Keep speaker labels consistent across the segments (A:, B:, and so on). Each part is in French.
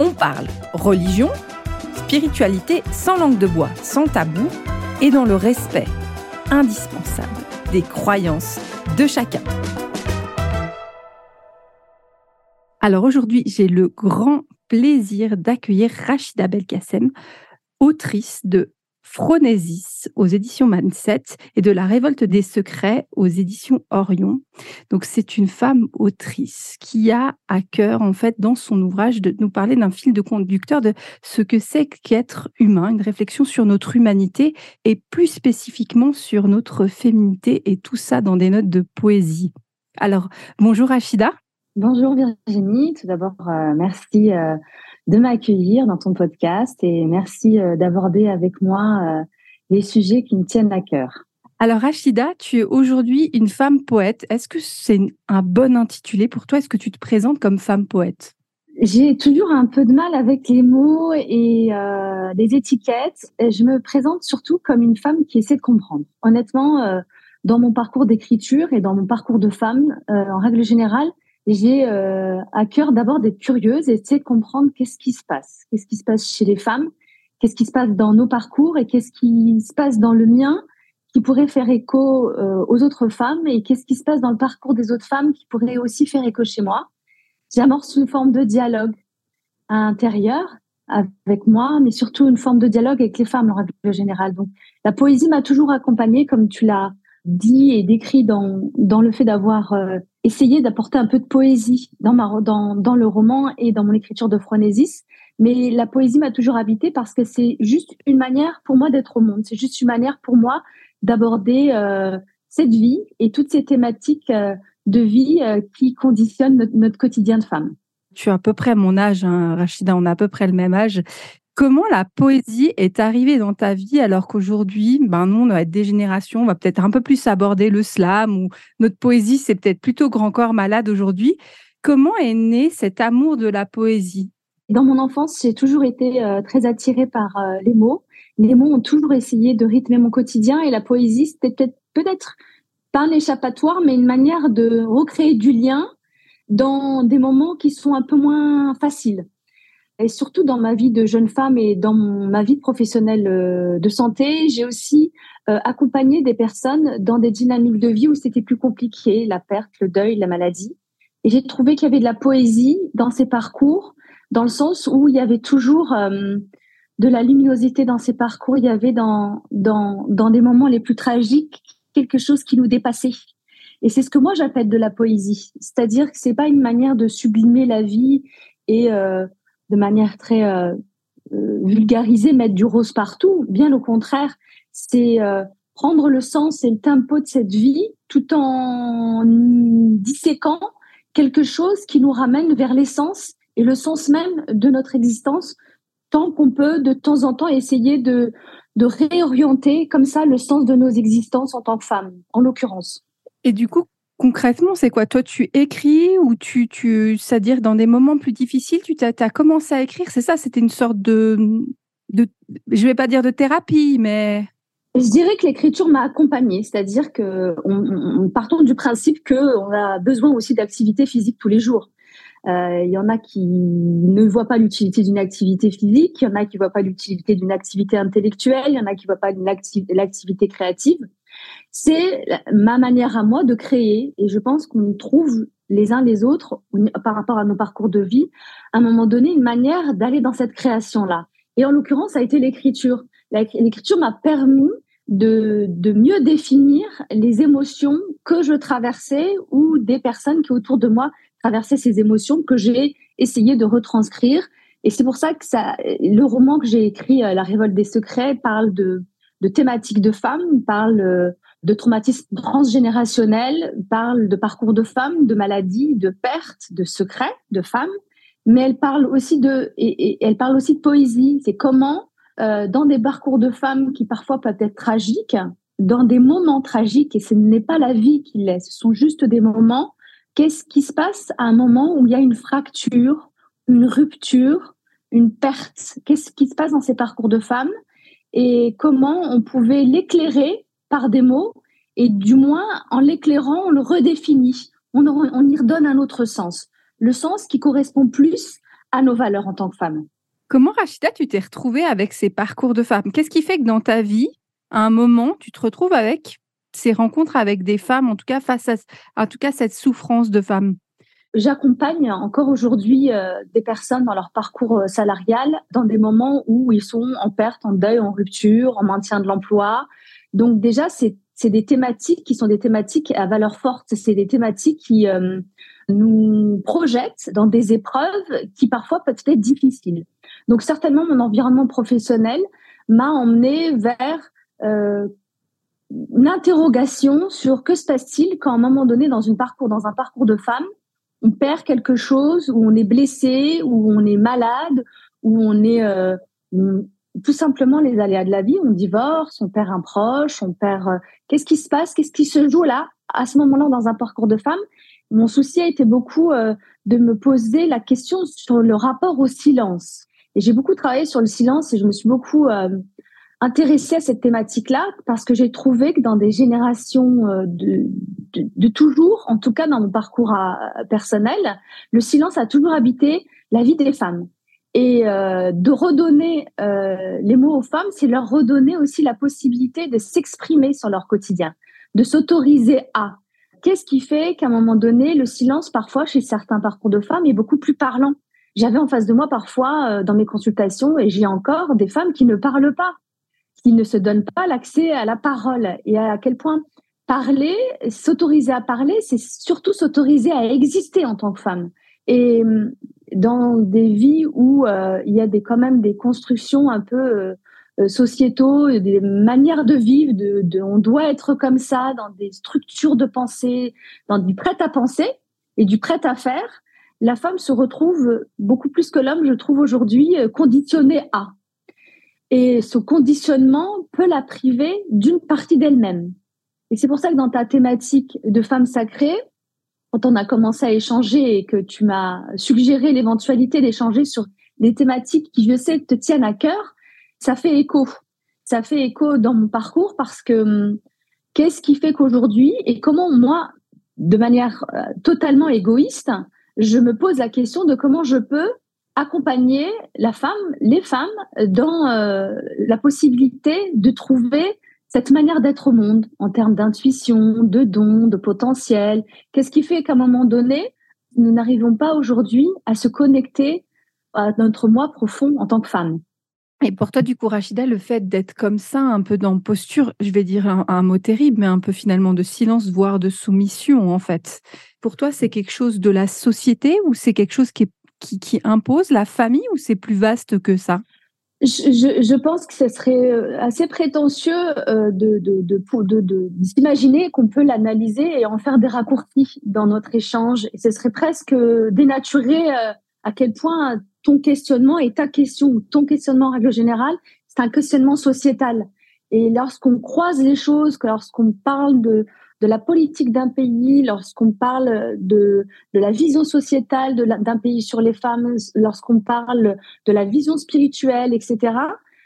A: on parle religion, spiritualité sans langue de bois, sans tabou et dans le respect indispensable des croyances de chacun. Alors aujourd'hui, j'ai le grand plaisir d'accueillir Rachida Belkacem, autrice de Phronésis aux éditions Manset et de La Révolte des Secrets aux éditions Orion. Donc c'est une femme autrice qui a à cœur en fait dans son ouvrage de nous parler d'un fil de conducteur de ce que c'est qu'être humain, une réflexion sur notre humanité et plus spécifiquement sur notre féminité et tout ça dans des notes de poésie. Alors bonjour Achida.
B: Bonjour Virginie, tout d'abord euh, merci euh, de m'accueillir dans ton podcast et merci euh, d'aborder avec moi euh, les sujets qui me tiennent à cœur.
A: Alors Rachida, tu es aujourd'hui une femme poète. Est-ce que c'est un bon intitulé pour toi? Est-ce que tu te présentes comme femme poète?
B: J'ai toujours un peu de mal avec les mots et euh, les étiquettes. je me présente surtout comme une femme qui essaie de comprendre. Honnêtement, dans mon parcours d'écriture et dans mon parcours de femme, en règle générale, j'ai euh, à cœur d'abord d'être curieuse et essayer de comprendre qu'est-ce qui se passe, qu'est-ce qui se passe chez les femmes, qu'est-ce qui se passe dans nos parcours et qu'est-ce qui se passe dans le mien qui pourrait faire écho euh, aux autres femmes et qu'est-ce qui se passe dans le parcours des autres femmes qui pourrait aussi faire écho chez moi? J'amorce une forme de dialogue intérieur avec moi, mais surtout une forme de dialogue avec les femmes en règle générale. Donc, la poésie m'a toujours accompagnée, comme tu l'as dit et décrit dans, dans le fait d'avoir euh, essayé d'apporter un peu de poésie dans, ma, dans, dans le roman et dans mon écriture de Phronésis. Mais la poésie m'a toujours habité parce que c'est juste une manière pour moi d'être au monde. C'est juste une manière pour moi d'aborder euh, cette vie et toutes ces thématiques euh, de vie qui conditionnent notre, quotidien de femme.
A: Tu as à peu près mon âge, hein, Rachida, on a à peu près le même âge. Comment la poésie est arrivée dans ta vie alors qu'aujourd'hui, ben nous, on être des générations, on va peut-être un peu plus aborder le slam ou notre poésie, c'est peut-être plutôt grand corps malade aujourd'hui. Comment est né cet amour de la poésie?
B: Dans mon enfance, j'ai toujours été euh, très attirée par euh, les mots. Les mots ont toujours essayé de rythmer mon quotidien et la poésie, c'était peut-être peut-être pas un échappatoire, mais une manière de recréer du lien dans des moments qui sont un peu moins faciles et surtout dans ma vie de jeune femme et dans ma vie professionnelle euh, de santé, j'ai aussi euh, accompagné des personnes dans des dynamiques de vie où c'était plus compliqué, la perte, le deuil, la maladie. Et j'ai trouvé qu'il y avait de la poésie dans ces parcours, dans le sens où il y avait toujours euh, de la luminosité dans ces parcours. Il y avait dans, dans, dans des moments les plus tragiques quelque chose qui nous dépassait. Et c'est ce que moi j'appelle de la poésie. C'est-à-dire que c'est pas une manière de sublimer la vie et euh, de manière très euh, euh, vulgarisée, mettre du rose partout. Bien au contraire, c'est euh, prendre le sens et le tempo de cette vie tout en disséquant quelque chose qui nous ramène vers l'essence et le sens même de notre existence, tant qu'on peut de temps en temps essayer de, de réorienter comme ça le sens de nos existences en tant que femmes, en l'occurrence.
A: Et du coup, concrètement, c'est quoi? Toi, tu écris ou tu, c'est-à-dire dans des moments plus difficiles, tu as, commencé à écrire? C'est ça C'était une sorte de, de, je vais pas dire de thérapie, mais
B: je dirais que l'écriture m'a accompagnée, c'est-à-dire que on, partons du principe que on a besoin aussi d'activité physique tous les jours. Euh, il y en a qui ne voient pas l'utilité d'une activité physique, il y en a qui voient pas l'utilité d'une activité intellectuelle, il y en a qui voient pas l'activité créative c'est ma manière à moi de créer. Et je pense qu'on trouve les uns les autres, par rapport à nos parcours de vie, à un moment donné, une manière d'aller dans cette création-là. Et en l'occurrence, ça a été l'écriture. L'écriture m'a permis de, de mieux définir les émotions que je traversais ou des personnes qui autour de moi traversaient ces émotions que j'ai essayé de retranscrire. Et c'est pour ça que ça, le roman que j'ai écrit, euh, La révolte des secrets, parle de, de thématiques de femmes, parle euh, de traumatisme transgénérationnel, parle de parcours de femmes, de maladies, de pertes, de secrets de femmes. mais elle parle aussi de, et, elle parle aussi de poésie. C'est comment, euh, dans des parcours de femmes qui parfois peuvent être tragiques, dans des moments tragiques, et ce n'est pas la vie qui l'est, ce sont juste des moments, qu'est-ce qui se passe à un moment où il y a une fracture, une rupture, une perte? Qu'est-ce qui se passe dans ces parcours de femmes et comment on pouvait l'éclairer par des mots. Et du moins en l'éclairant, on le redéfinit, on, y redonne un autre sens, le sens qui correspond plus à nos valeurs en tant que femmes.
A: Comment Rachida, tu t'es retrouvée avec ces parcours de femmes? Qu'est-ce qui fait que dans ta vie, à un moment, tu te retrouves avec ces rencontres avec des femmes, en tout cas face à, en tout cas cette souffrance de femmes?
B: J'accompagne encore aujourd'hui euh, des personnes dans leur parcours euh, salarial dans des moments où ils sont en perte, en deuil, en rupture, en maintien de l'emploi. Donc déjà, c'est des thématiques qui sont des thématiques à valeur forte. C'est des thématiques qui euh, nous projettent dans des épreuves qui parfois peuvent être difficiles. Donc certainement, mon environnement professionnel m'a emmené vers euh, une interrogation sur que se passe-t-il quand à un moment donné dans une parcours dans un parcours de femme on perd quelque chose où on est blessé où on est malade où on est euh, tout simplement les aléas de la vie on divorce on perd un proche on perd euh, qu'est-ce qui se passe qu'est-ce qui se joue là à ce moment-là dans un parcours de femme? Mon souci a été beaucoup euh, de me poser la question sur le rapport au silence. Et j'ai beaucoup travaillé sur le silence et je me suis beaucoup intéressée à cette thématique-là parce que j'ai trouvé que dans des générations euh, de, de, toujours, en tout cas dans mon parcours personnel, le silence a toujours habité la vie des femmes. Et euh, de redonner euh, les mots aux femmes, c'est leur redonner aussi la possibilité de s'exprimer sur leur quotidien, de s'autoriser à. Qu'est-ce qui fait qu'à un moment donné, le silence, parfois, chez certains parcours de femmes, est beaucoup plus parlant? J'avais en face de moi parfois, euh, dans mes consultations, et j'ai encore des femmes qui ne parlent pas qui ne se donnent pas l'accès à la parole et à quel point parler, s'autoriser à parler, c'est surtout s'autoriser à exister en tant que femme. Et hum, dans des vies où euh, il y a des, quand même des constructions un peu euh, euh, sociétaux, des manières de vivre, de, on doit être comme ça, dans des structures de pensée, dans du prêt à penser et du prêt à faire, la femme se retrouve beaucoup plus que l'homme, je trouve aujourd'hui, conditionnée à. Et ce conditionnement peut la priver d'une partie d'elle-même. Et c'est pour ça que dans ta thématique de femme sacrée, quand on a commencé à échanger et que tu m'as suggéré l'éventualité d'échanger sur des thématiques qui, je sais, te tiennent à cœur, ça fait écho. Ça fait écho dans mon parcours parce que hum, qu'est-ce qui fait qu'aujourd'hui et comment moi, de manière euh, totalement égoïste, je me pose la question de comment je peux accompagner la femme, les femmes, dans euh, la possibilité de trouver cette manière d'être au monde en termes d'intuition, de dons, de potentiel. Qu'est-ce qui fait qu'à un moment donné, nous n'arrivons pas aujourd'hui à se connecter à notre moi profond en tant que femme?
A: Et pour toi, du coup, Rachida, le fait d'être comme ça, un peu dans posture, je vais dire un, un, mot terrible, mais un peu finalement de silence, voire de soumission, en fait. Pour toi, c'est quelque chose de la société ou c'est quelque chose qui est qui, impose la famille ou c'est plus vaste que ça?
B: Je, pense que ce serait euh, assez prétentieux euh, de, d'imaginer qu'on peut l'analyser et en faire des raccourcis dans notre échange. Et ce serait presque dénaturer euh, à quel point ton questionnement et ta question, ton questionnement en règle générale, c'est un questionnement sociétal. Et lorsqu'on croise les choses, lorsqu'on parle de, de la politique d'un pays, lorsqu'on parle de, de la vision sociétale d'un pays sur les femmes, lorsqu'on parle de la vision spirituelle, etc.,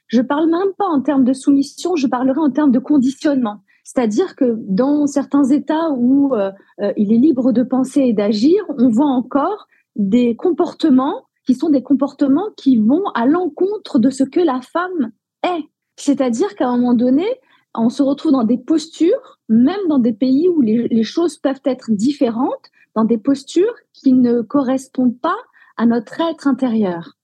B: je parle même pas en termes de soumission, je parlerai en termes de conditionnement. C'est-à-dire que dans certains États où euh, euh, il est libre de penser et d'agir, on voit encore des comportements qui sont des comportements qui vont à l'encontre de ce que la femme est. C'est-à-dire qu'à un moment donné, on se retrouve dans des postures, même dans des pays où les, choses peuvent être différentes, dans des postures qui ne correspondent pas à notre être intérieur.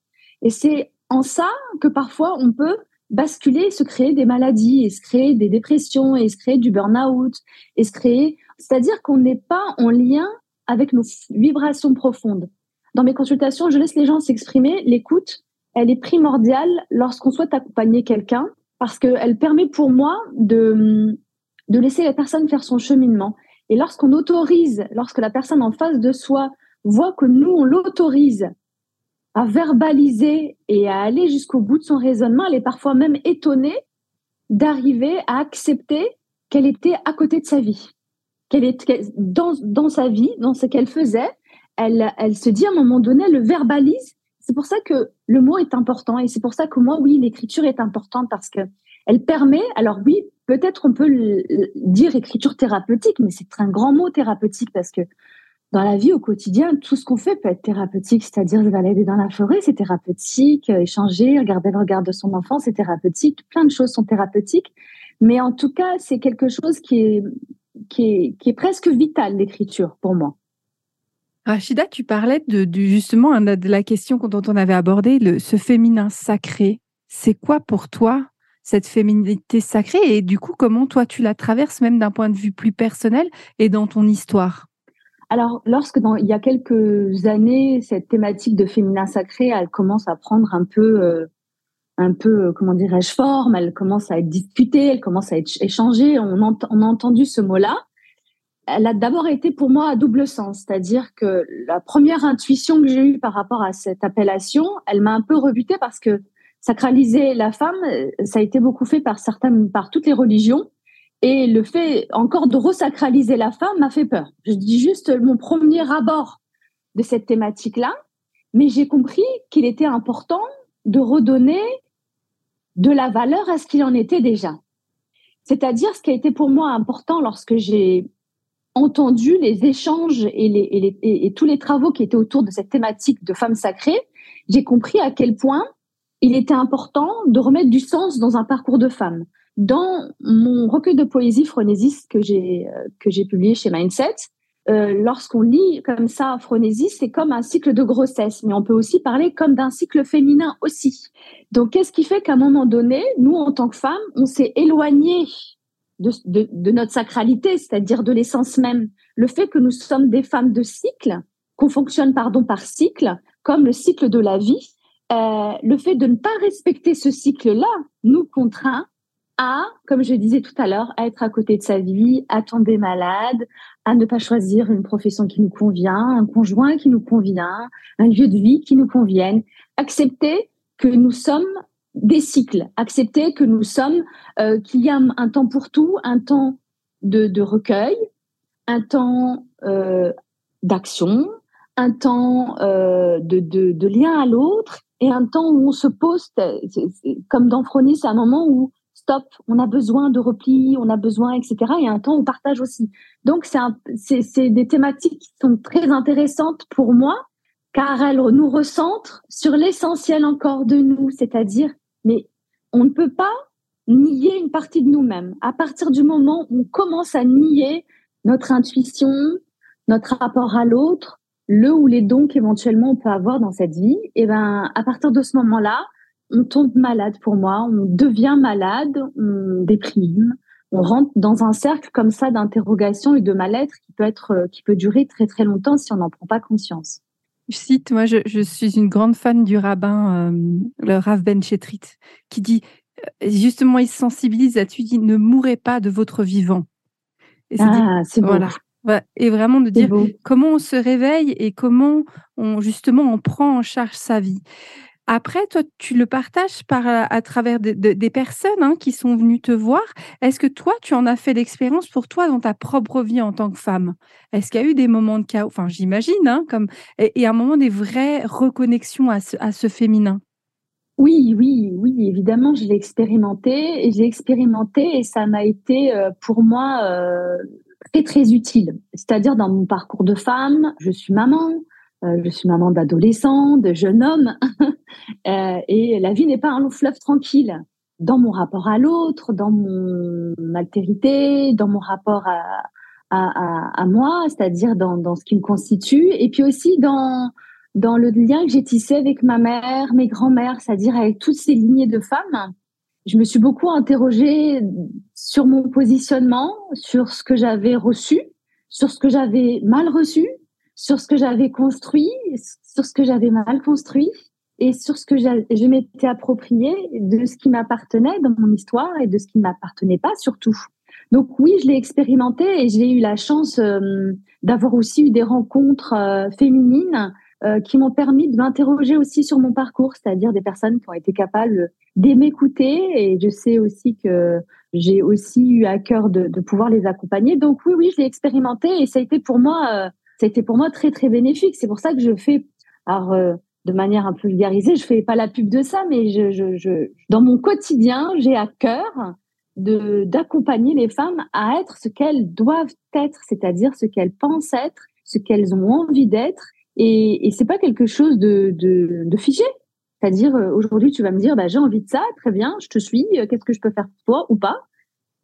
B: Et c'est en ça que parfois on peut basculer et se créer des maladies, et se créer des dépressions, et se créer du burn-out, et se créer, c'est-à-dire qu'on n'est pas en lien avec nos vibrations profondes. Dans mes consultations, je laisse les gens s'exprimer. L'écoute, elle est primordiale lorsqu'on souhaite accompagner quelqu'un parce qu'elle permet pour moi de, laisser la personne faire son cheminement. Et lorsqu'on autorise, lorsque la personne en face de soi voit que nous, on l'autorise à verbaliser et à aller jusqu'au bout de son raisonnement. Elle est parfois même étonnée d'arriver à accepter qu'elle était à côté de sa vie, qu'elle est dans, dans sa vie, dans ce qu'elle faisait. Elle, elle se dit à un moment donné, elle le verbalise. C'est pour ça que le mot est important et c'est pour ça que moi, oui, l'écriture est importante parce que elle permet, alors oui, peut-être on peut dire écriture thérapeutique, mais c'est un grand mot thérapeutique parce que dans la vie au quotidien, tout ce qu'on fait peut être thérapeutique, c'est-à-dire se balader dans la forêt, c'est thérapeutique, euh, échanger, regarder le regard de son enfant, c'est thérapeutique, plein de choses sont thérapeutiques, mais en tout cas, c'est quelque chose qui est, presque vital, l'écriture, pour moi.
A: Rachida, tu parlais de, justement de la question dont on avait abordé, ce féminin sacré. C'est quoi pour toi cette féminité sacrée? Et du coup, comment toi tu la traverses même d'un point de vue plus personnel et dans ton histoire?
B: Alors, lorsque il y a quelques années, cette thématique de féminin sacré, elle commence à prendre un peu, euh, un peu, euh, comment dirais-je, forme, elle commence à être discutée, elle commence à être échangée. On, on a entendu ce mot-là. Elle a d'abord été pour moi à double sens, c'est-à-dire que la première intuition que j'ai eue par rapport à cette appellation, elle m'a un peu rebutée parce que sacraliser la femme, ça a été beaucoup fait par certaines, par toutes les religions. Et le fait encore de resacraliser la femme m'a fait peur. Je dis juste mon premier abord de cette thématique-là, mais j'ai compris qu'il était important de redonner de la valeur à ce qu'il en était déjà. C'est-à-dire ce qui a été pour moi important lorsque j'ai entendu les échanges et, les, et, tous les travaux qui étaient autour de cette thématique de femme sacrée, j'ai compris à quel point il était important de remettre du sens dans un parcours de femme. Dans mon recueil de poésie Phronésis que j'ai euh, que j'ai publié chez Mindset, euh, lorsqu'on lit comme ça Phronésis, c'est comme un cycle de grossesse, mais on peut aussi parler comme d'un cycle féminin aussi. Donc, qu'est-ce qui fait qu'à un moment donné, nous, en tant que femmes, on s'est éloigné de, de, de, notre sacralité, c'est-à-dire de l'essence même. Le fait que nous sommes des femmes de cycle, qu'on fonctionne pardon par cycle, comme le cycle de la vie, euh, le fait de ne pas respecter ce cycle-là nous contraint à, comme je disais tout à l'heure, à être à côté de sa vie, à tomber malade, à ne pas choisir une profession qui nous convient, un conjoint qui nous convient, un lieu de vie qui nous convienne. Accepter que nous sommes des cycles, accepter que nous sommes, euh, qu'il y a un, temps pour tout, un temps de, recueil, un temps euh, d'action, un temps euh, de, lien à l'autre et un temps où on se pose, comme dans Phronis, c'est un moment où stop, on a besoin de repli, on a besoin, etc. Et un temps où on partage aussi. Donc, c'est des thématiques qui sont très intéressantes pour moi, car elles nous recentrent sur l'essentiel encore de nous, c'est-à-dire, mais on ne peut pas nier une partie de nous-mêmes. À partir du moment où on commence à nier notre intuition, notre rapport à l'autre, le ou les dons qu'éventuellement on peut avoir dans cette vie, et ben à partir de ce moment-là, on tombe malade pour moi, on devient malade, on déprime, on rentre dans un cercle comme ça d'interrogation et de mal-être qui peut être euh, qui peut durer très très longtemps si on n'en prend pas conscience.
A: Je cite, moi je, suis une grande fan du rabbin, euh, le Rav Ben Chetrit, qui dit euh, justement il sensibilise à tu dis ne mourrez pas de votre vivant.
B: ah, c'est bon.
A: Et vraiment de dire comment on se réveille et comment on justement on prend en charge sa vie. Après, toi, tu le partages par, à travers des personnes hein, qui sont venues te voir. Est-ce que toi, tu en as fait l'expérience pour toi dans ta propre vie en tant que femme? Est-ce qu'il y a eu des moments de chaos? Enfin, j'imagine, hein, comme et, un moment des vraies reconnexions à ce, féminin?
B: Oui, oui, oui, évidemment, je l'ai expérimenté et j'ai expérimenté et ça m'a été euh, pour moi euh, très très utile. C'est-à-dire dans mon parcours de femme, je suis maman, euh, je suis maman d'adolescents, de jeunes hommes, euh, et la vie n'est pas un long fleuve tranquille. Dans mon rapport à l'autre, dans mon altérité, dans mon rapport à, à, à, moi, c'est-à-dire dans, dans ce qui me constitue, et puis aussi dans dans le lien que j'ai tissé avec ma mère, mes grands-mères, c'est-à-dire avec toutes ces lignées de femmes. Je me suis beaucoup interrogée sur mon positionnement, sur ce que j'avais reçu, sur ce que j'avais mal reçu, sur ce que j'avais construit, sur ce que j'avais mal construit et sur ce que je m'étais approprié de ce qui m'appartenait dans mon histoire et de ce qui ne m'appartenait pas surtout. Donc oui, je l'ai expérimenté et j'ai eu la chance euh, d'avoir aussi eu des rencontres euh, féminines euh, qui m'ont permis de m'interroger aussi sur mon parcours, c'est-à-dire des personnes qui ont été capables m'écouter. Et je sais aussi que j'ai aussi eu à cœur de, de, pouvoir les accompagner. Donc oui, oui, je l'ai expérimenté et ça a été pour moi, ça a été pour moi très très bénéfique. C'est pour ça que je fais, alors euh, de manière un peu vulgarisée, je fais pas la pub de ça, mais je, je, je dans mon quotidien, j'ai à cœur de d'accompagner les femmes à être ce qu'elles doivent être, c'est-à-dire ce qu'elles pensent être, ce qu'elles ont envie d'être. Et, et c'est pas quelque chose de, de, de figé. C'est-à-dire, euh, aujourd'hui, tu vas me dire, bah, j'ai envie de ça, très bien, je te suis, euh, qu'est-ce que je peux faire pour toi ou pas?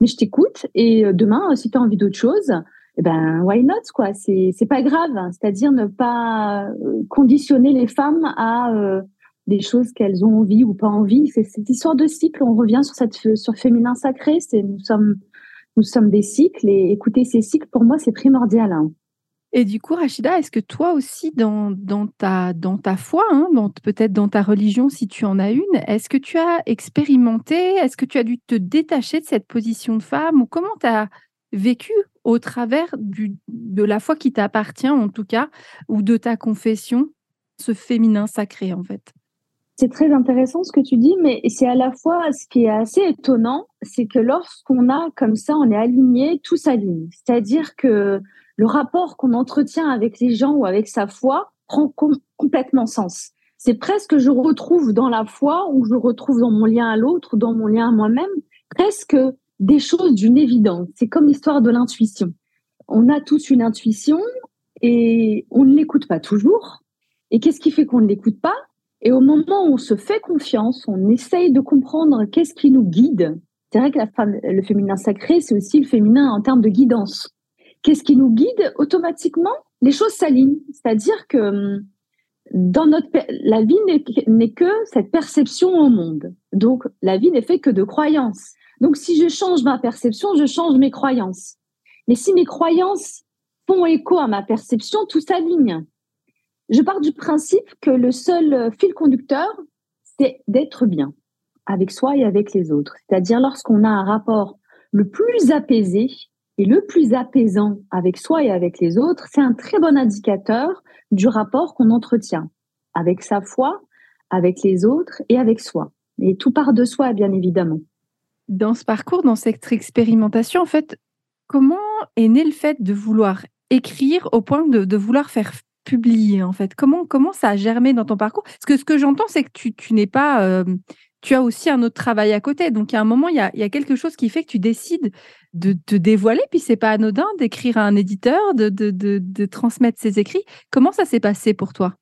B: Mais je t'écoute. Et euh, demain, si tu as envie d'autre chose, eh ben, why not, quoi? C'est, c'est pas grave. C'est-à-dire ne pas conditionner les femmes à des choses qu'elles ont envie ou pas envie. C'est cette histoire de cycle. On revient sur cette sur féminin sacré. C'est nous sommes nous sommes des cycles et écouter ces cycles pour moi c'est primordial. Hein.
A: Et du coup, Rachida, est-ce que toi aussi, dans, dans, ta, dans ta foi, hein, peut-être dans ta religion, si tu en as une, est-ce que tu as expérimenté, est-ce que tu as dû te détacher de cette position de femme ou comment tu as vécu au travers de la foi qui t'appartient, en tout cas, ou de ta confession, ce féminin sacré, en fait
B: c'est très intéressant ce que tu dis, mais c'est à la fois ce qui est assez étonnant, c'est que lorsqu'on a comme ça, on est aligné, tout s'aligne. C'est-à-dire que le rapport qu'on entretient avec les gens ou avec sa foi prend complètement sens. C'est presque je retrouve dans la foi ou je retrouve dans mon lien à l'autre, dans mon lien à moi-même, presque des choses d'une évidence. C'est comme l'histoire de l'intuition. On a tous une intuition et on ne l'écoute pas toujours. Et qu'est-ce qui fait qu'on ne l'écoute pas? Et au moment où on se fait confiance, on essaye de comprendre qu'est-ce qui nous guide. C'est vrai que la femme, le féminin sacré, c'est aussi le féminin en termes de guidance. Qu'est-ce qui nous guide? Automatiquement, les choses s'alignent. C'est-à-dire que hum, dans notre la vie n'est que cette perception au monde. Donc la vie n'est fait que de croyances. Donc si je change ma perception, je change mes croyances. Mais si mes croyances font écho à ma perception, tout s'aligne. Je pars du principe que le seul fil conducteur, c'est d'être bien avec soi et avec les autres. C'est-à-dire lorsqu'on a un rapport le plus apaisé, et le plus apaisant avec soi et avec les autres, c'est un très bon indicateur du rapport qu'on entretient avec sa foi, avec les autres et avec soi. Et tout part de soi, bien évidemment.
A: Dans ce parcours, dans cette expérimentation, en fait, comment est né le fait de vouloir écrire au point de, vouloir faire publier, en fait? Comment, comment ça a germé dans ton parcours? Parce que ce que j'entends, c'est que tu, tu n'es pas... Euh, tu as aussi un autre travail à côté. Donc, à un moment, il y a, il y a quelque chose qui fait que tu décides de te dévoiler, puis c'est pas anodin d'écrire à un éditeur, de, de, de, transmettre ses écrits. Comment ça s'est passé pour toi?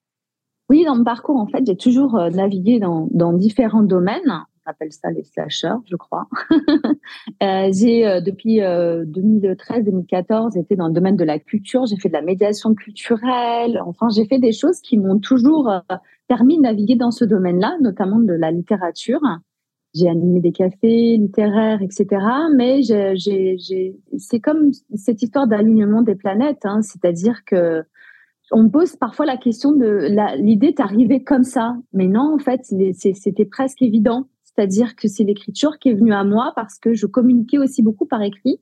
B: Oui, dans mon parcours, en fait, j'ai toujours euh, navigué dans, dans différents domaines. Appelle ça les slashers, je crois. euh, j'ai, euh, depuis 2013-2014, euh, été dans le domaine de la culture. J'ai fait de la médiation culturelle. Enfin, j'ai fait des choses qui m'ont toujours permis de naviguer dans ce domaine-là, notamment de la littérature j'ai animé des cafés littéraires, etc. Mais c'est comme cette histoire d'alignement des planètes, hein, c'est-à-dire que on me pose parfois la question de l'idée est arrivée comme ça, mais non, en fait, c'était presque évident. C'est-à-dire que c'est l'écriture qui est venue à moi parce que je communiquais aussi beaucoup par écrit.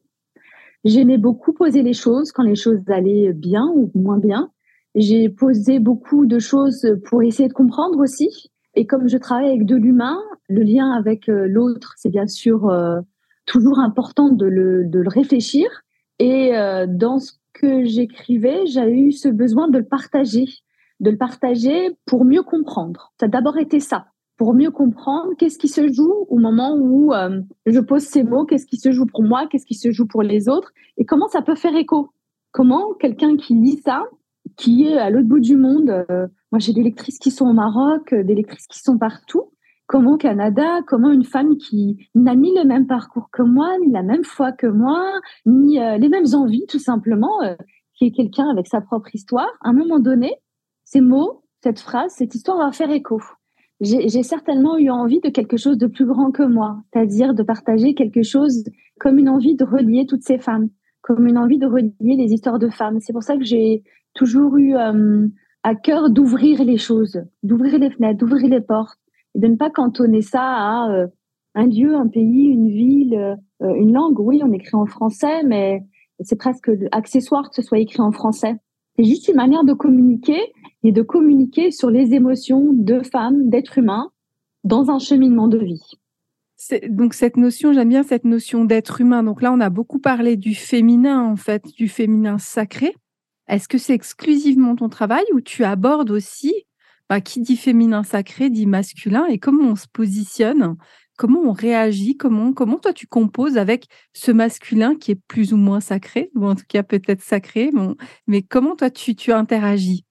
B: J'aimais beaucoup poser les choses quand les choses allaient bien ou moins bien. J'ai posé beaucoup de choses pour essayer de comprendre aussi. Et comme je travaille avec de l'humain, le lien avec euh, l'autre, c'est bien sûr euh, toujours important de le, de le réfléchir. Et euh, dans ce que j'écrivais, j'ai eu ce besoin de le partager, de le partager pour mieux comprendre. Ça a d'abord été ça, pour mieux comprendre qu'est-ce qui se joue au moment où je pose ces mots, qu'est-ce qui se joue pour moi, qu'est-ce qui se joue pour les autres, et comment ça peut faire écho. Comment quelqu'un qui lit ça, qui est à l'autre bout du monde, moi, j'ai des lectrices qui sont au Maroc, euh, des lectrices qui sont partout. Comment au Canada, comment une femme qui n'a ni le même parcours que moi, ni la même foi que moi, ni euh, les mêmes envies, tout simplement, euh, qui est quelqu'un avec sa propre histoire, à un moment donné, ces mots, cette phrase, cette histoire va faire écho. J'ai certainement eu envie de quelque chose de plus grand que moi, c'est-à-dire de partager quelque chose comme une envie de relier toutes ces femmes, comme une envie de relier les histoires de femmes. C'est pour ça que j'ai toujours eu à cœur d'ouvrir les choses, d'ouvrir les fenêtres, d'ouvrir les portes, et de ne pas cantonner ça à euh, un lieu, un pays, une ville, euh, une langue. Oui, on écrit en français, mais c'est presque accessoire que ce soit écrit en français. C'est juste une manière de communiquer et de communiquer sur les émotions de femmes, d'êtres humains dans un cheminement de vie.
A: Donc cette notion, j'aime bien cette notion d'être humain. Donc là, on a beaucoup parlé du féminin, en fait, du féminin sacré. Est-ce que c'est exclusivement ton travail ou tu abordes aussi, bah, qui dit féminin sacré dit masculin et comment on se positionne, comment on réagit, comment, comment toi tu composes avec ce masculin qui est plus ou moins sacré, ou en tout cas peut-être sacré, mais comment toi tu, tu interagis?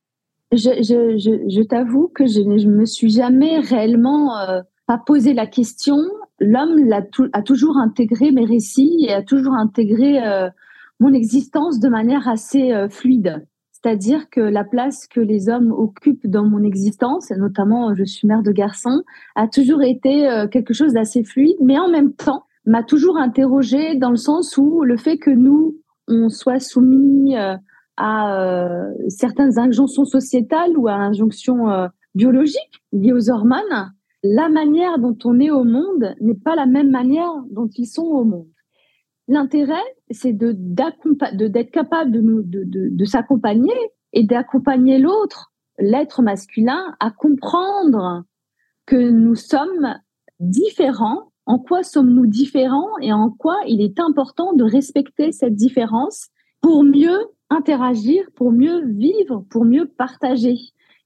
B: Je, t'avoue que je ne me suis jamais réellement euh, pas posé la question. L'homme a toujours intégré mes récits et a toujours intégré euh, mon existence de manière assez euh, fluide. C'est-à-dire que la place que les hommes occupent dans mon existence, et notamment je suis mère de garçons, a toujours été quelque chose d'assez fluide, mais en même temps m'a toujours interrogée dans le sens où le fait que nous, on soit soumis à euh, certaines injonctions sociétales ou à injonctions euh, biologiques liées aux hormones, la manière dont on est au monde n'est pas la même manière dont ils sont au monde. L'intérêt, c'est de, d'être capable de, de s'accompagner et d'accompagner l'autre, l'être masculin, à comprendre que nous sommes différents, en quoi sommes-nous différents et en quoi il est important de respecter cette différence pour mieux interagir, pour mieux vivre, pour mieux partager.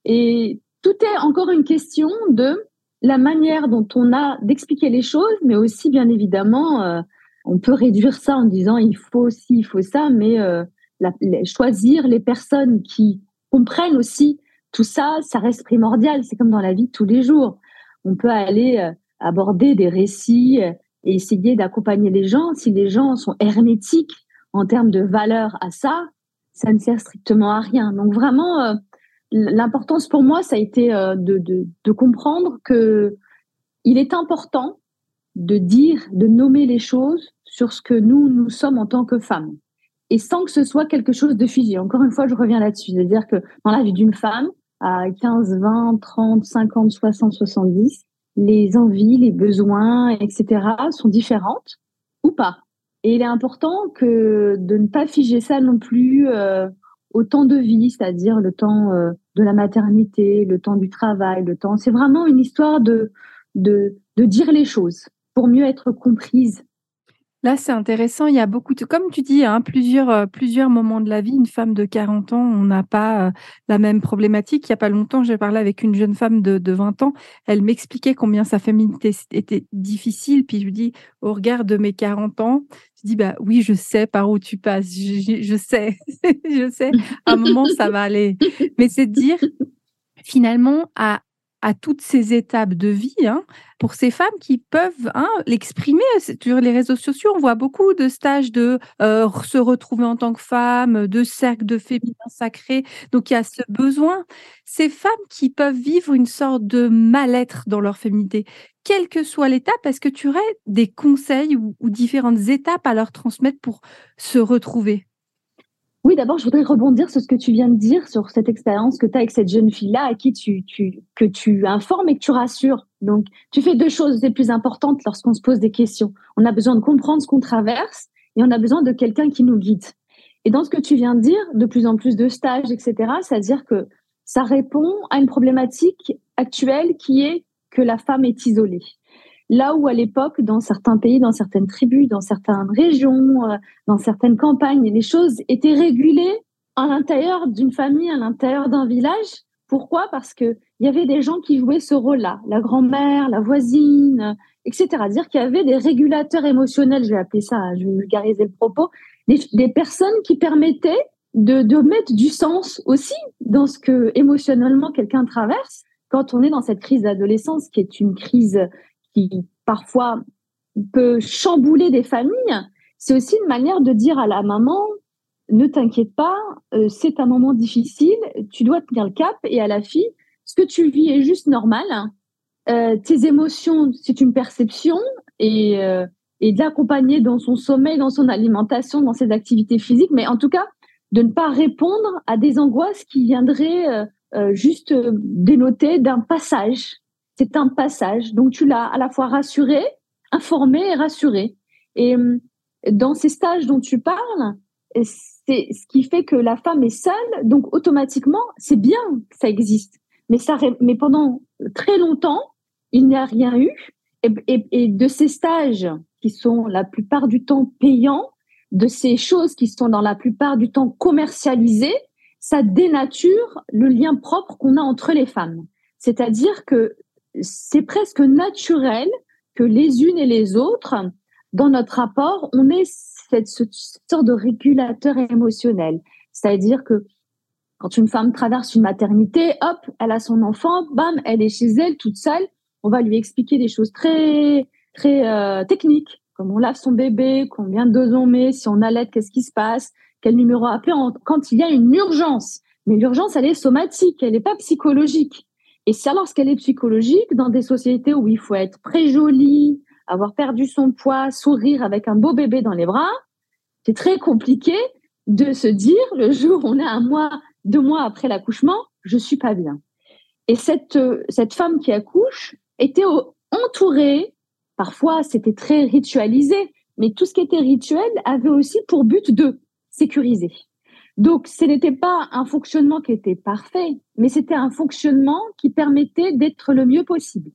B: Et tout est encore une question de la manière dont on a d'expliquer les choses, mais aussi bien évidemment, euh, on peut réduire ça en disant il faut ci, il faut ça, mais euh, choisir les personnes qui comprennent aussi tout ça, ça reste primordial. C'est comme dans la vie de tous les jours. On peut aller euh, aborder des récits et essayer d'accompagner les gens. Si les gens sont hermétiques en termes de valeur à ça, ça ne sert strictement à rien. Donc vraiment, euh, l'importance pour moi, ça a été euh, de, de, de, comprendre que il est important de dire, de nommer les choses sur ce que nous, nous sommes en tant que femmes. Et sans que ce soit quelque chose de figé. Encore une fois, je reviens là-dessus. C'est-à-dire que dans la vie d'une femme, à 15, 20, 30, 50, 60, 70, les envies, les besoins, etc. sont différentes ou pas. Et il est important de ne pas figer ça non plus euh, au temps de vie, c'est-à-dire le temps euh, de la maternité, le temps du travail, le temps. C'est vraiment une histoire de, de, de dire les choses pour mieux être comprise
A: Là, c'est intéressant. Il y a beaucoup de, comme tu dis, hein, plusieurs, euh, plusieurs moments de la vie. Une femme de 40 ans, on n'a pas euh, la même problématique. Il n'y a pas longtemps, j'ai parlé avec une jeune femme de, de 20 ans. Elle m'expliquait combien sa féminité était difficile. Puis je lui dis, au regard de mes 40 ans, je dis, bah oui, je sais par où tu passes. Je, je sais, je sais. À un moment, ça va aller. Mais c'est de dire, finalement, à, à toutes ces étapes de vie, hein, pour ces femmes qui peuvent hein, l'exprimer sur les réseaux sociaux. On voit beaucoup de stages de euh, se retrouver en tant que femme, de cercles de féminin sacré. Donc il y a ce besoin. Ces femmes qui peuvent vivre une sorte de mal-être dans leur féminité, quelle que soit l'étape, est-ce que tu aurais des conseils ou différentes étapes à leur transmettre pour se retrouver?
B: Oui, d'abord, je voudrais rebondir sur ce que tu viens de dire, sur cette expérience que tu as avec cette jeune fille-là à qui tu, tu, que tu informes et que tu rassures. Donc, tu fais deux choses les plus importantes lorsqu'on se pose des questions. On a besoin de comprendre ce qu'on traverse et on a besoin de quelqu'un qui nous guide. Et dans ce que tu viens de dire, de plus en plus de stages, etc., c'est-à-dire que ça répond à une problématique actuelle qui est que la femme est isolée. Là où à l'époque, dans certains pays, dans certaines tribus, dans certaines régions, euh, dans certaines campagnes, les choses étaient régulées à l'intérieur d'une famille, à l'intérieur d'un village. Pourquoi? Parce que il y avait des gens qui jouaient ce rôle-là, la grand-mère, la voisine, etc. Dire qu'il y avait des régulateurs émotionnels, je vais appeler ça, je vais vulgariser le propos, des, personnes qui permettaient de, de mettre du sens aussi dans ce que émotionnellement quelqu'un traverse quand on est dans cette crise d'adolescence, qui est une crise qui parfois peut chambouler des familles, c'est aussi une manière de dire à la maman, ne t'inquiète pas, euh, c'est un moment difficile, tu dois tenir le cap, et à la fille, ce que tu vis est juste normal. Euh, tes émotions, c'est une perception, et, euh, de l'accompagner dans son sommeil, dans son alimentation, dans ses activités physiques, mais en tout cas, de ne pas répondre à des angoisses qui viendraient juste dénoter d'un passage c'est un passage. Donc tu l'as à la fois rassuré, informé et rassuré. Et euh, dans ces stages dont tu parles, c'est ce qui fait que la femme est seule, donc automatiquement, c'est bien que ça existe. Mais, ça, mais pendant très longtemps, il n'y a rien eu. Et, et, de ces stages qui sont la plupart du temps payants, de ces choses qui sont dans la plupart du temps commercialisées, ça dénature le lien propre qu'on a entre les femmes. C'est-à-dire que c'est presque naturel que les unes et les autres, dans notre rapport, on ait cette, sorte de régulateur émotionnel. C'est-à-dire que quand une femme traverse une maternité, hop, elle a son enfant, bam, elle est chez elle toute seule. On va lui expliquer des choses très très euh, techniques, comme on lave son bébé, combien de doses on met, si on allait, qu'est-ce qui se passe, quel numéro appeler quand il y a une urgence. Mais l'urgence, elle est somatique, elle n'est pas psychologique. Et ça, lorsqu'elle est psychologique, dans des sociétés où il faut être très jolie, avoir perdu son poids, sourire avec un beau bébé dans les bras, c'est très compliqué de se dire le jour où on est un mois, deux mois après l'accouchement, je suis pas bien. Et cette, cette femme qui accouche était entourée, parfois c'était très ritualisé, mais tout ce qui était rituel avait aussi pour but de sécuriser. Donc, ce n'était pas un fonctionnement qui était parfait, mais c'était un fonctionnement qui permettait d'être le mieux possible.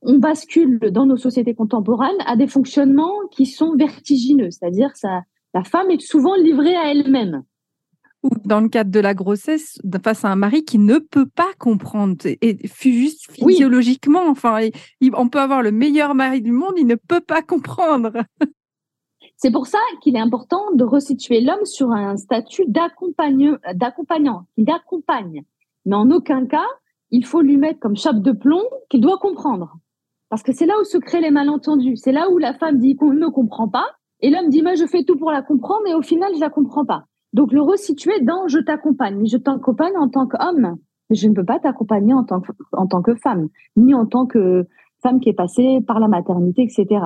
B: On bascule dans nos sociétés contemporaines à des fonctionnements qui sont vertigineux, c'est-à-dire ça, la femme est souvent livrée à elle-même.
A: Ou dans le cadre de la grossesse, face à un mari qui ne peut pas comprendre, et juste physiologiquement, enfin, on peut avoir le meilleur mari du monde, il ne peut pas comprendre.
B: C'est pour ça qu'il est important de resituer l'homme sur un statut d'accompagnant, il accompagne. Mais en aucun cas, il faut lui mettre comme chape de plomb qu'il doit comprendre. Parce que c'est là où se créent les malentendus. C'est là où la femme dit qu'on ne comprend pas et l'homme dit moi je fais tout pour la comprendre et au final je la comprends pas. Donc le resituer dans je t'accompagne, mais je t'accompagne en tant qu'homme. Je ne peux pas t'accompagner en tant que femme, ni en tant que femme qui est passée par la maternité, etc.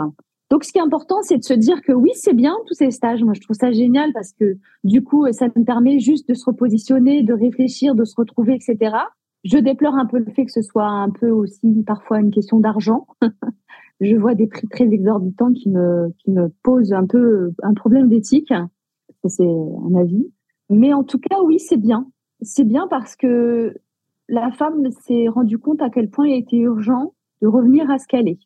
B: Donc, ce qui est important, c'est de se dire que oui, c'est bien tous ces stages. Moi, je trouve ça génial parce que du coup, ça me permet juste de se repositionner, de réfléchir, de se retrouver, etc. Je déplore un peu le fait que ce soit un peu aussi parfois une question d'argent. je vois des prix très exorbitants qui me, qui me posent un peu un problème d'éthique. C'est un avis. Mais en tout cas, oui, c'est bien. C'est bien parce que la femme s'est rendue compte à quel point il était urgent de revenir à ce qu'elle est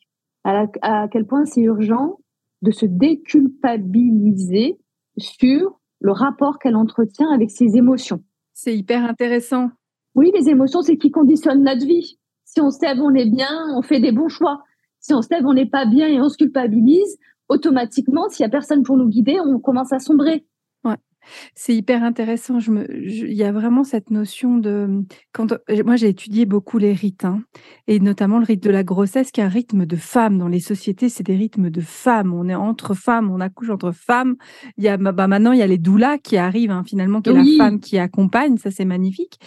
B: à, quel point c'est urgent de se déculpabiliser sur le rapport qu'elle entretient avec ses émotions.
A: C'est hyper intéressant.
B: Oui, les émotions, c'est qui conditionne notre vie. Si on se lève, on est bien, on fait des bons choix. Si on se lève, on n'est pas bien et on se culpabilise, automatiquement, s'il n'y a personne pour nous guider, on commence à sombrer.
A: C'est hyper intéressant. Je me, il y a vraiment cette notion de. Quand, moi, j'ai étudié beaucoup les rites, hein, et notamment le rite de la grossesse, qui est un rythme de femme. Dans les sociétés, c'est des rythmes de femmes. On est entre femmes, on accouche entre femmes. Il y a, bah, maintenant, il y a les doulas qui arrivent, hein, finalement, qui est la femme qui accompagne. Ça, c'est magnifique.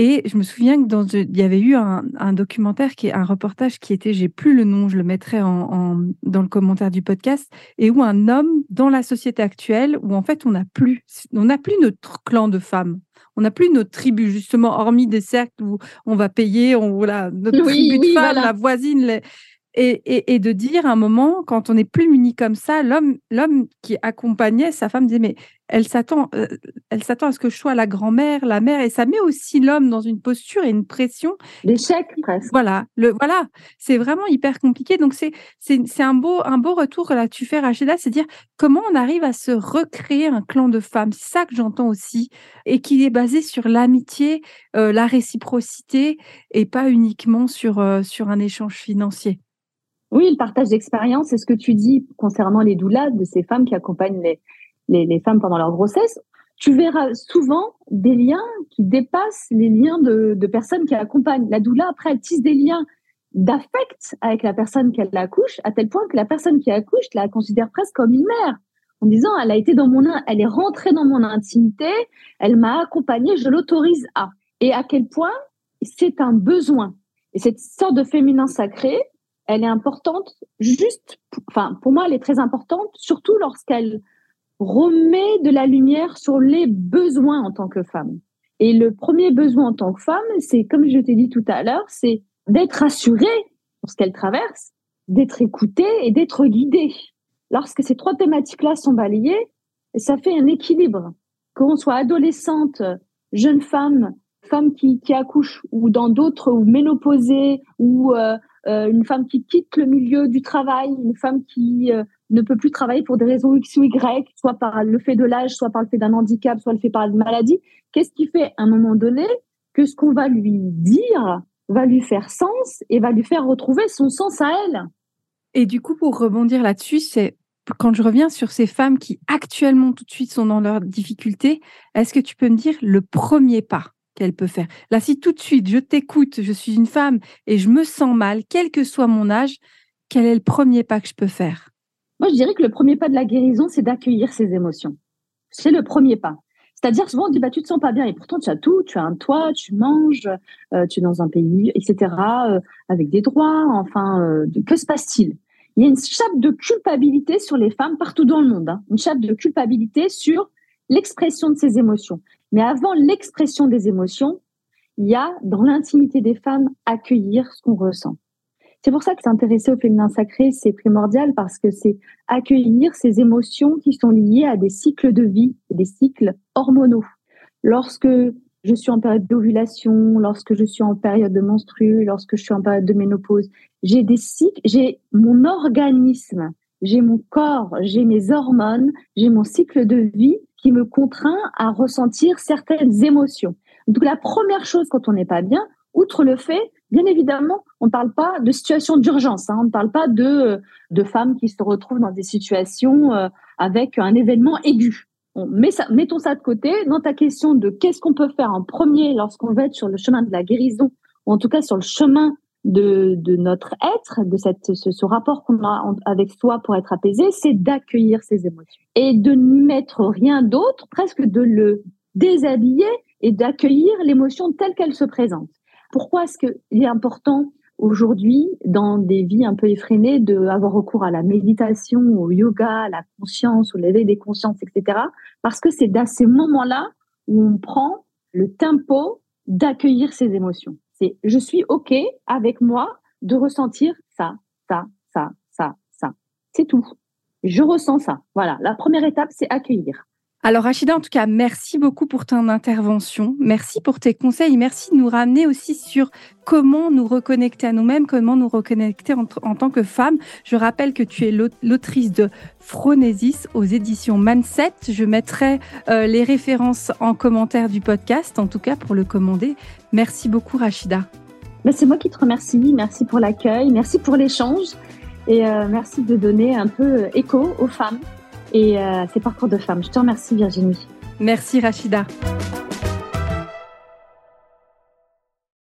A: Et je me souviens que dans, il y avait eu un, documentaire qui est un reportage qui était, j'ai plus le nom, je le mettrai en, dans le commentaire du podcast, et où un homme dans la société actuelle, où en fait on n'a plus, on n'a plus notre clan de femmes, on n'a plus notre tribu justement, hormis des cercles où on va payer, on voilà notre tribu de femmes, la voisine, les, et, de dire à un moment, quand on n'est plus muni comme ça, l'homme, l'homme qui accompagnait sa femme disait mais elle s'attend, euh, elle s'attend à ce que je sois la grand-mère, la mère, et ça met aussi l'homme dans une posture et une pression.
B: L'échec presque.
A: Voilà, le voilà, c'est vraiment hyper compliqué. Donc c'est c'est un beau un beau retour que là tu fais Rachida, c'est dire comment on arrive à se recréer un clan de femmes. C'est ça que j'entends aussi et qui est basé sur l'amitié, euh, la réciprocité et pas uniquement sur euh, sur un échange financier.
B: Oui, le partage d'expérience, c'est ce que tu dis concernant les doulas de ces femmes qui accompagnent les, les, les, femmes pendant leur grossesse. Tu verras souvent des liens qui dépassent les liens de, de personnes qui accompagnent. La doula, après, elle tisse des liens d'affect avec la personne qu'elle accouche, à tel point que la personne qui accouche la considère presque comme une mère, en disant elle a été dans mon, elle est rentrée dans mon intimité, elle m'a accompagnée, je l'autorise à. Et à quel point c'est un besoin. Et cette sorte de féminin sacré, elle est importante juste, enfin, pour moi, elle est très importante, surtout lorsqu'elle remet de la lumière sur les besoins en tant que femme. Et le premier besoin en tant que femme, c'est, comme je t'ai dit tout à l'heure, c'est d'être assurée lorsqu'elle traverse, d'être écoutée et d'être guidée. Lorsque ces trois thématiques-là sont balayées, ça fait un équilibre. qu'on soit adolescente, jeune femme, femme qui, qui accouche, ou dans d'autres, ou ménopausée, ou euh, une femme qui quitte le milieu du travail, une femme qui euh, ne peut plus travailler pour des raisons X ou Y, soit par le fait de l'âge, soit par le fait d'un handicap, soit le fait par une maladie. Qu'est-ce qui fait à un moment donné que ce qu'on va lui dire va lui faire sens et va lui faire retrouver son sens à elle?
A: Et du coup, pour rebondir là-dessus, c'est quand je reviens sur ces femmes qui actuellement tout de suite sont dans leurs difficultés, est-ce que tu peux me dire le premier pas? Qu'elle peut faire Là, si tout de suite je t'écoute, je suis une femme et je me sens mal, quel que soit mon âge, quel est le premier pas que je peux faire?
B: Moi, je dirais que le premier pas de la guérison, c'est d'accueillir ses émotions. C'est le premier pas. C'est-à-dire, souvent, on dit, bah, tu te sens pas bien, et pourtant, tu as tout, tu as un toit, tu manges, euh, tu es dans un pays, etc., euh, avec des droits, enfin, euh, que se passe-t-il? Il y a une chape de culpabilité sur les femmes partout dans le monde, hein. une chape de culpabilité sur l'expression de ces émotions. Mais avant l'expression des émotions, il y a dans l'intimité des femmes accueillir ce qu'on ressent. C'est pour ça que s'intéresser au féminin sacré, c'est primordial parce que c'est accueillir ces émotions qui sont liées à des cycles de vie, des cycles hormonaux. Lorsque je suis en période d'ovulation, lorsque je suis en période de menstrue, lorsque je suis en période de ménopause. J'ai des cycles, j'ai mon organisme, j'ai mon corps, j'ai mes hormones, j'ai mon cycle de vie qui me contraint à ressentir certaines émotions. Donc la première chose quand on n'est pas bien, outre le fait, bien évidemment, on ne parle pas de situation d'urgence, hein, on ne parle pas de, de femmes qui se retrouvent dans des situations euh, avec un événement aigu mettons ça de côté. Dans ta question de qu'est-ce qu'on peut faire en premier lorsqu'on va être sur le chemin de la guérison, ou en tout cas sur le chemin de, notre être, de cette, ce, rapport qu'on a avec soi pour être apaisé, c'est d'accueillir ses émotions et de n'y mettre rien d'autre, presque de le déshabiller et d'accueillir l'émotion telle qu'elle se présente. Pourquoi est-ce qu'il est important aujourd'hui, dans des vies un peu effrénées, d'avoir recours à la méditation, au yoga, à la conscience, au lever des consciences, etc. Parce que c'est dans ces moments-là où on prend le tempo d'accueillir ses émotions. C'est je suis OK avec moi de ressentir ça, ça, ça, ça, ça. C'est tout. Je ressens ça. Voilà. La première étape, c'est accueillir.
A: Alors Rachida, en tout cas, merci beaucoup pour ton intervention. Merci pour tes conseils. Merci de nous ramener aussi sur comment nous reconnecter à nous-mêmes, comment nous reconnecter en, tant que femmes. Je rappelle que tu es l'autrice de Phronésis aux éditions Manset. Je mettrai euh, les références en commentaire du podcast, en tout cas pour le commander. Merci beaucoup Rachida.
B: Ben, c'est moi qui te remercie. Merci pour l'accueil, merci pour l'échange et euh, merci de donner un peu écho aux femmes et euh, c'est parcours de femmes. Je te remercie Virginie.
A: Merci Rachida.